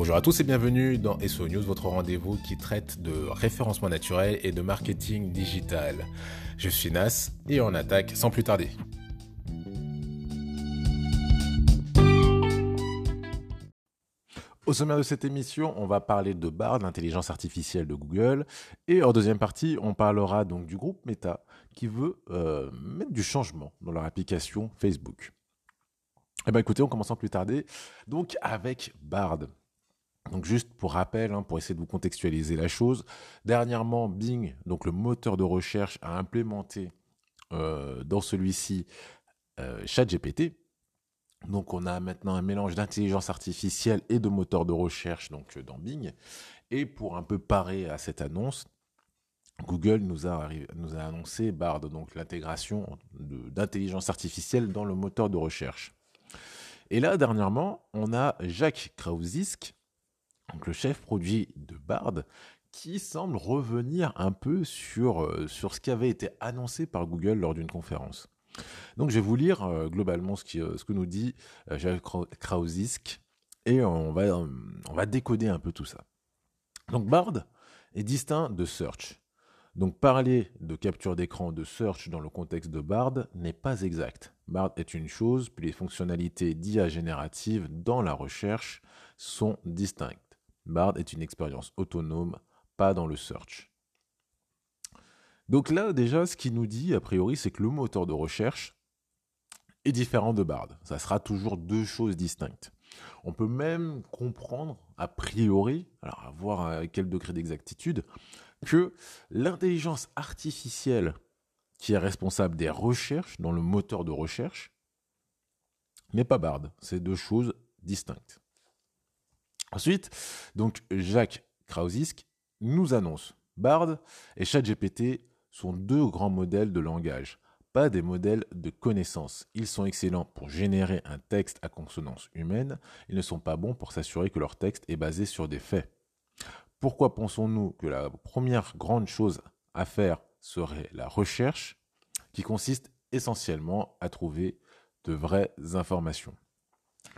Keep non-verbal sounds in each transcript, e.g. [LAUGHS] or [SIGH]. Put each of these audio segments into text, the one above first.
Bonjour à tous et bienvenue dans SO News, votre rendez-vous qui traite de référencement naturel et de marketing digital. Je suis Nas et on attaque sans plus tarder. Au sommaire de cette émission, on va parler de Bard, l'intelligence artificielle de Google. Et en deuxième partie, on parlera donc du groupe Meta qui veut euh, mettre du changement dans leur application Facebook. Eh bien écoutez, on commence sans plus tarder. Donc avec Bard. Donc juste pour rappel, hein, pour essayer de vous contextualiser la chose, dernièrement Bing, donc le moteur de recherche, a implémenté euh, dans celui-ci euh, ChatGPT. Donc on a maintenant un mélange d'intelligence artificielle et de moteur de recherche donc euh, dans Bing. Et pour un peu parer à cette annonce, Google nous a, annoncé Bard, donc l'intégration d'intelligence artificielle dans le moteur de recherche. Et là, dernièrement, on a Jacques Krausisk, donc le chef produit de Bard, qui semble revenir un peu sur, euh, sur ce qui avait été annoncé par Google lors d'une conférence. Donc je vais vous lire euh, globalement ce, qui, euh, ce, que nous dit Jacques Krausisk et on va, on va décoder un peu tout ça. Donc Bard est distinct de Search. Donc parler de capture d'écran de Search dans le contexte de Bard n'est pas exact. Bard est une chose, puis les fonctionnalités d'IA générative dans la recherche sont distinctes. Bard est une expérience autonome, pas dans le search. Donc là, déjà, ce qu'il nous dit, a priori, c'est que le moteur de recherche est différent de Bard. Ça sera toujours deux choses distinctes. On peut même comprendre, a priori, alors à voir à quel degré d'exactitude, que l'intelligence artificielle qui est responsable des recherches dans le moteur de recherche n'est pas Bard. C'est deux choses distinctes. Ensuite, donc Jacques Krausisk nous annonce Bard et ChatGPT sont deux grands modèles de langage, pas des modèles de connaissance. Ils sont excellents pour générer un texte à consonance humaine, ils ne sont pas bons pour s'assurer que leur texte est basé sur des faits. Pourquoi pensons-nous que la première grande chose à faire serait la recherche, qui consiste essentiellement à trouver de vraies informations?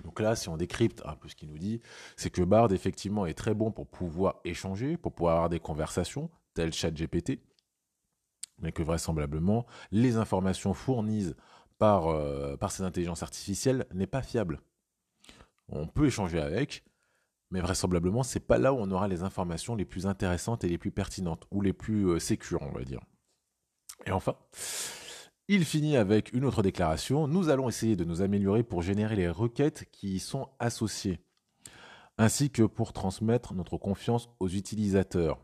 Donc là, si on décrypte un peu ce qu'il nous dit, c'est que Bard, effectivement, est très bon pour pouvoir échanger, pour pouvoir avoir des conversations, tel ChatGPT, mais que vraisemblablement, les informations fournies par, euh, par ces intelligences artificielles n'est pas fiable. On peut échanger avec, mais vraisemblablement, c'est pas là où on aura les informations les plus intéressantes et les plus pertinentes, ou les plus euh, sécures, on va dire. Et enfin, il finit avec une autre déclaration. Nous allons essayer de nous améliorer pour générer les requêtes qui y sont associées, ainsi que pour transmettre notre confiance aux utilisateurs.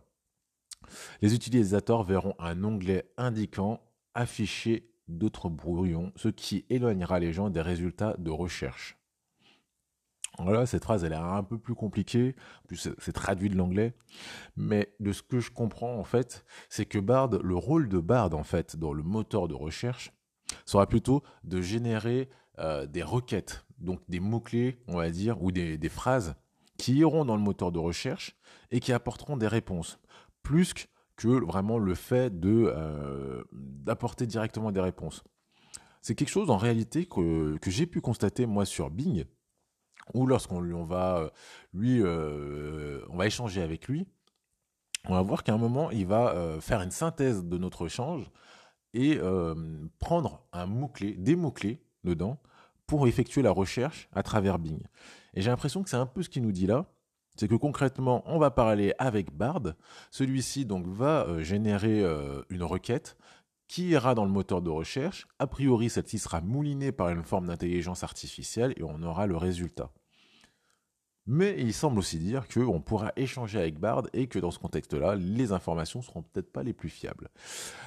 Les utilisateurs verront un onglet indiquant afficher d'autres brouillons, ce qui éloignera les gens des résultats de recherche. Voilà, cette phrase, elle est un peu plus compliquée, plus c'est traduit de l'anglais, mais de ce que je comprends en fait, c'est que Bard, le rôle de Bard en fait dans le moteur de recherche, sera plutôt de générer euh, des requêtes, donc des mots-clés, on va dire, ou des, phrases qui iront dans le moteur de recherche et qui apporteront des réponses, plus que vraiment le fait de euh, d'apporter directement des réponses. C'est quelque chose en réalité que, que j'ai pu constater moi sur Bing, ou lorsqu'on on va euh, lui, euh, on va échanger avec lui, on va voir qu'à un moment, il va euh, faire une synthèse de notre échange et prendre un mot-clé, des mots-clés dedans, pour effectuer la recherche à travers Bing. Et j'ai l'impression que c'est un peu ce qu'il nous dit là, c'est que concrètement, on va parler avec Bard. Celui-ci donc va générer une requête qui ira dans le moteur de recherche. A priori, celle-ci sera moulinée par une forme d'intelligence artificielle et on aura le résultat. Mais il semble aussi dire qu'on pourra échanger avec Bard et que dans ce contexte-là, les informations seront peut-être pas les plus fiables.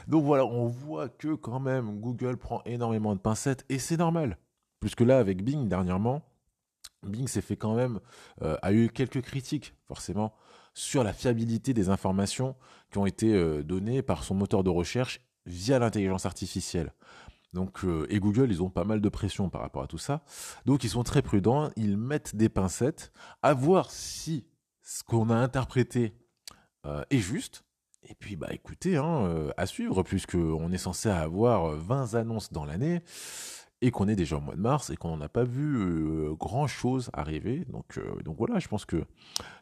Donc voilà, on voit que quand même Google prend énormément de pincettes et c'est normal. Puisque là, avec Bing dernièrement, Bing s'est fait quand même, euh, a eu quelques critiques forcément sur la fiabilité des informations qui ont été euh, données par son moteur de recherche via l'intelligence artificielle. Donc, euh, et Google, ils ont pas mal de pression par rapport à tout ça. Donc, ils sont très prudents. Ils mettent des pincettes à voir si ce qu'on a interprété euh, est juste. Et puis, bah, écoutez, hein, euh, à suivre, puisqu'on est censé avoir 20 annonces dans l'année. et qu'on est déjà au mois de mars et qu'on n'a pas vu grand chose arriver. Donc, donc voilà, je pense que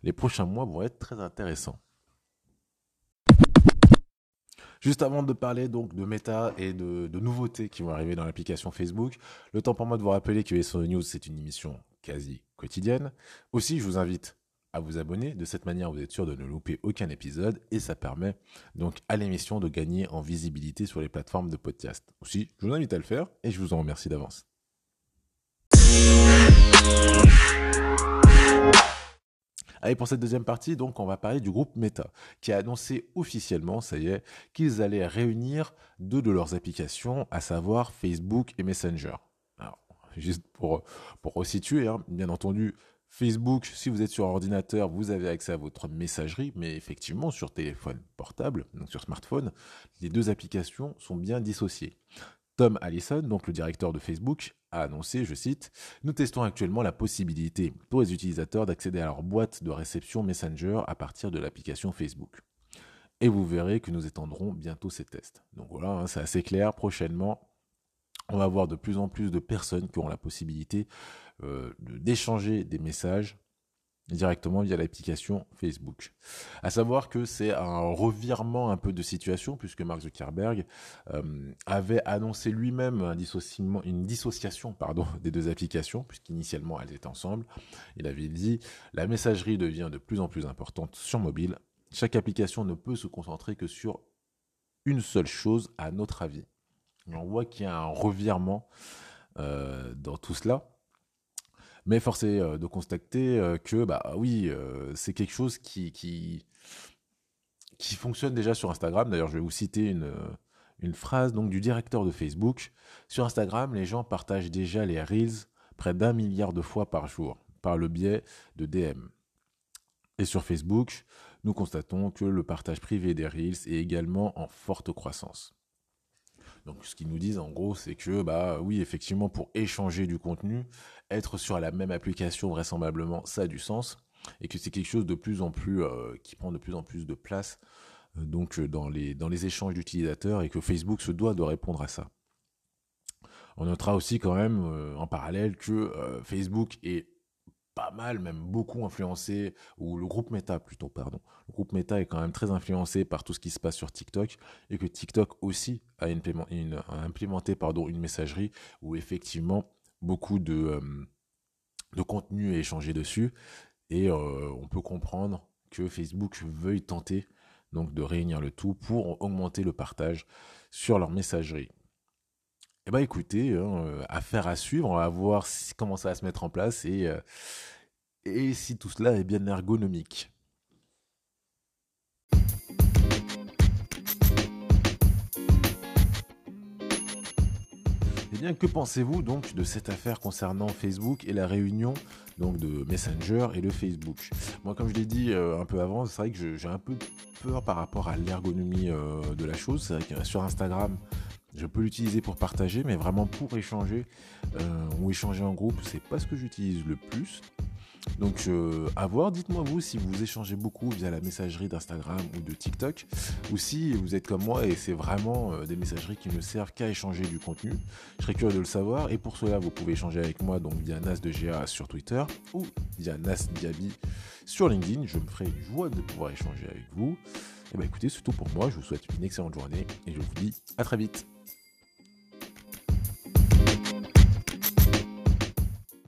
les prochains mois vont être très intéressants. Juste avant de parler donc de méta et de, nouveautés qui vont arriver dans l'application Facebook, le temps pour moi de vous rappeler que SO News, c'est une émission quasi quotidienne. Aussi, je vous invite à vous abonner. De cette manière, vous êtes sûr de ne louper aucun épisode et ça permet donc à l'émission de gagner en visibilité sur les plateformes de podcast. Aussi, je vous invite à le faire et je vous en remercie d'avance. Allez, pour cette deuxième partie, donc, on va parler du groupe Meta, qui a annoncé officiellement, ça y est, qu'ils allaient réunir deux de leurs applications, à savoir Facebook et Messenger. Alors, juste pour, pour resituer, hein, bien entendu, Facebook, si vous êtes sur ordinateur, vous avez accès à votre messagerie, mais effectivement, sur téléphone portable, donc sur smartphone, les deux applications sont bien dissociées. Tom Allison, donc le directeur de Facebook, a annoncé, je cite, Nous testons actuellement la possibilité pour les utilisateurs d'accéder à leur boîte de réception Messenger à partir de l'application Facebook. Et vous verrez que nous étendrons bientôt ces tests. Donc voilà, hein, c'est assez clair. Prochainement, on va avoir de plus en plus de personnes qui auront la possibilité euh, d'échanger des messages directement via l'application Facebook. À savoir que c'est un revirement un peu de situation puisque Mark Zuckerberg euh, avait annoncé lui-même un une dissociation [LAUGHS] des deux applications puisqu'initialement elles étaient ensemble. Il avait dit la messagerie devient de plus en plus importante sur mobile. Chaque application ne peut se concentrer que sur une seule chose à notre avis. on voit qu'il y a un revirement euh, dans tout cela. Mais force est euh, de constater euh, que, bah oui, euh, c'est quelque chose qui, qui, qui fonctionne déjà sur Instagram. D'ailleurs, je vais vous citer une, une phrase donc, du directeur de Facebook. Sur Instagram, les gens partagent déjà les Reels près d'un milliard de fois par jour par le biais de DM. Et sur Facebook, nous constatons que le partage privé des Reels est également en forte croissance. Donc ce qu'ils nous disent en gros, c'est que bah oui, effectivement, pour échanger du contenu, être sur la même application vraisemblablement, ça a du sens, et que c'est quelque chose de plus en plus euh, qui prend de plus en plus de place euh, donc euh, dans les dans les échanges d'utilisateurs et que Facebook se doit de répondre à ça. On notera aussi quand même en parallèle que Facebook est pas mal, même beaucoup influencé, ou le groupe Meta plutôt, pardon. Le groupe Meta est quand même très influencé par tout ce qui se passe sur TikTok, et que TikTok aussi a, implémenté, pardon, une messagerie où effectivement beaucoup de, euh, contenu est échangé dessus, et euh, on peut comprendre que Facebook veuille tenter donc de réunir le tout pour augmenter le partage sur leur messagerie. Eh bien écoutez, hein, euh, affaire à suivre, on va voir comment ça va se mettre en place et, euh, et si tout cela est bien ergonomique. Eh bien, que pensez-vous donc de cette affaire concernant Facebook et la réunion donc de Messenger et de Facebook? Moi, comme je l'ai dit euh, un peu avant, c'est vrai que j'ai un peu peur par rapport à l'ergonomie de la chose. C'est vrai que sur Instagram, je peux l'utiliser pour partager, mais vraiment pour échanger euh, ou échanger en groupe, c'est pas ce que j'utilise le plus. Donc euh, à voir, dites-moi vous si vous échangez beaucoup via la messagerie d'Instagram ou de TikTok, ou si vous êtes comme moi et c'est vraiment euh, des messageries qui ne servent qu'à échanger du contenu. Je serais curieux de le savoir et pour cela vous pouvez échanger avec moi donc via Nas de GA sur Twitter ou via Nas Diaby sur LinkedIn. Je me ferai une joie de pouvoir échanger avec vous. Et eh bien écoutez, c'est tout pour moi. Je vous souhaite une excellente journée et je vous dis à très vite.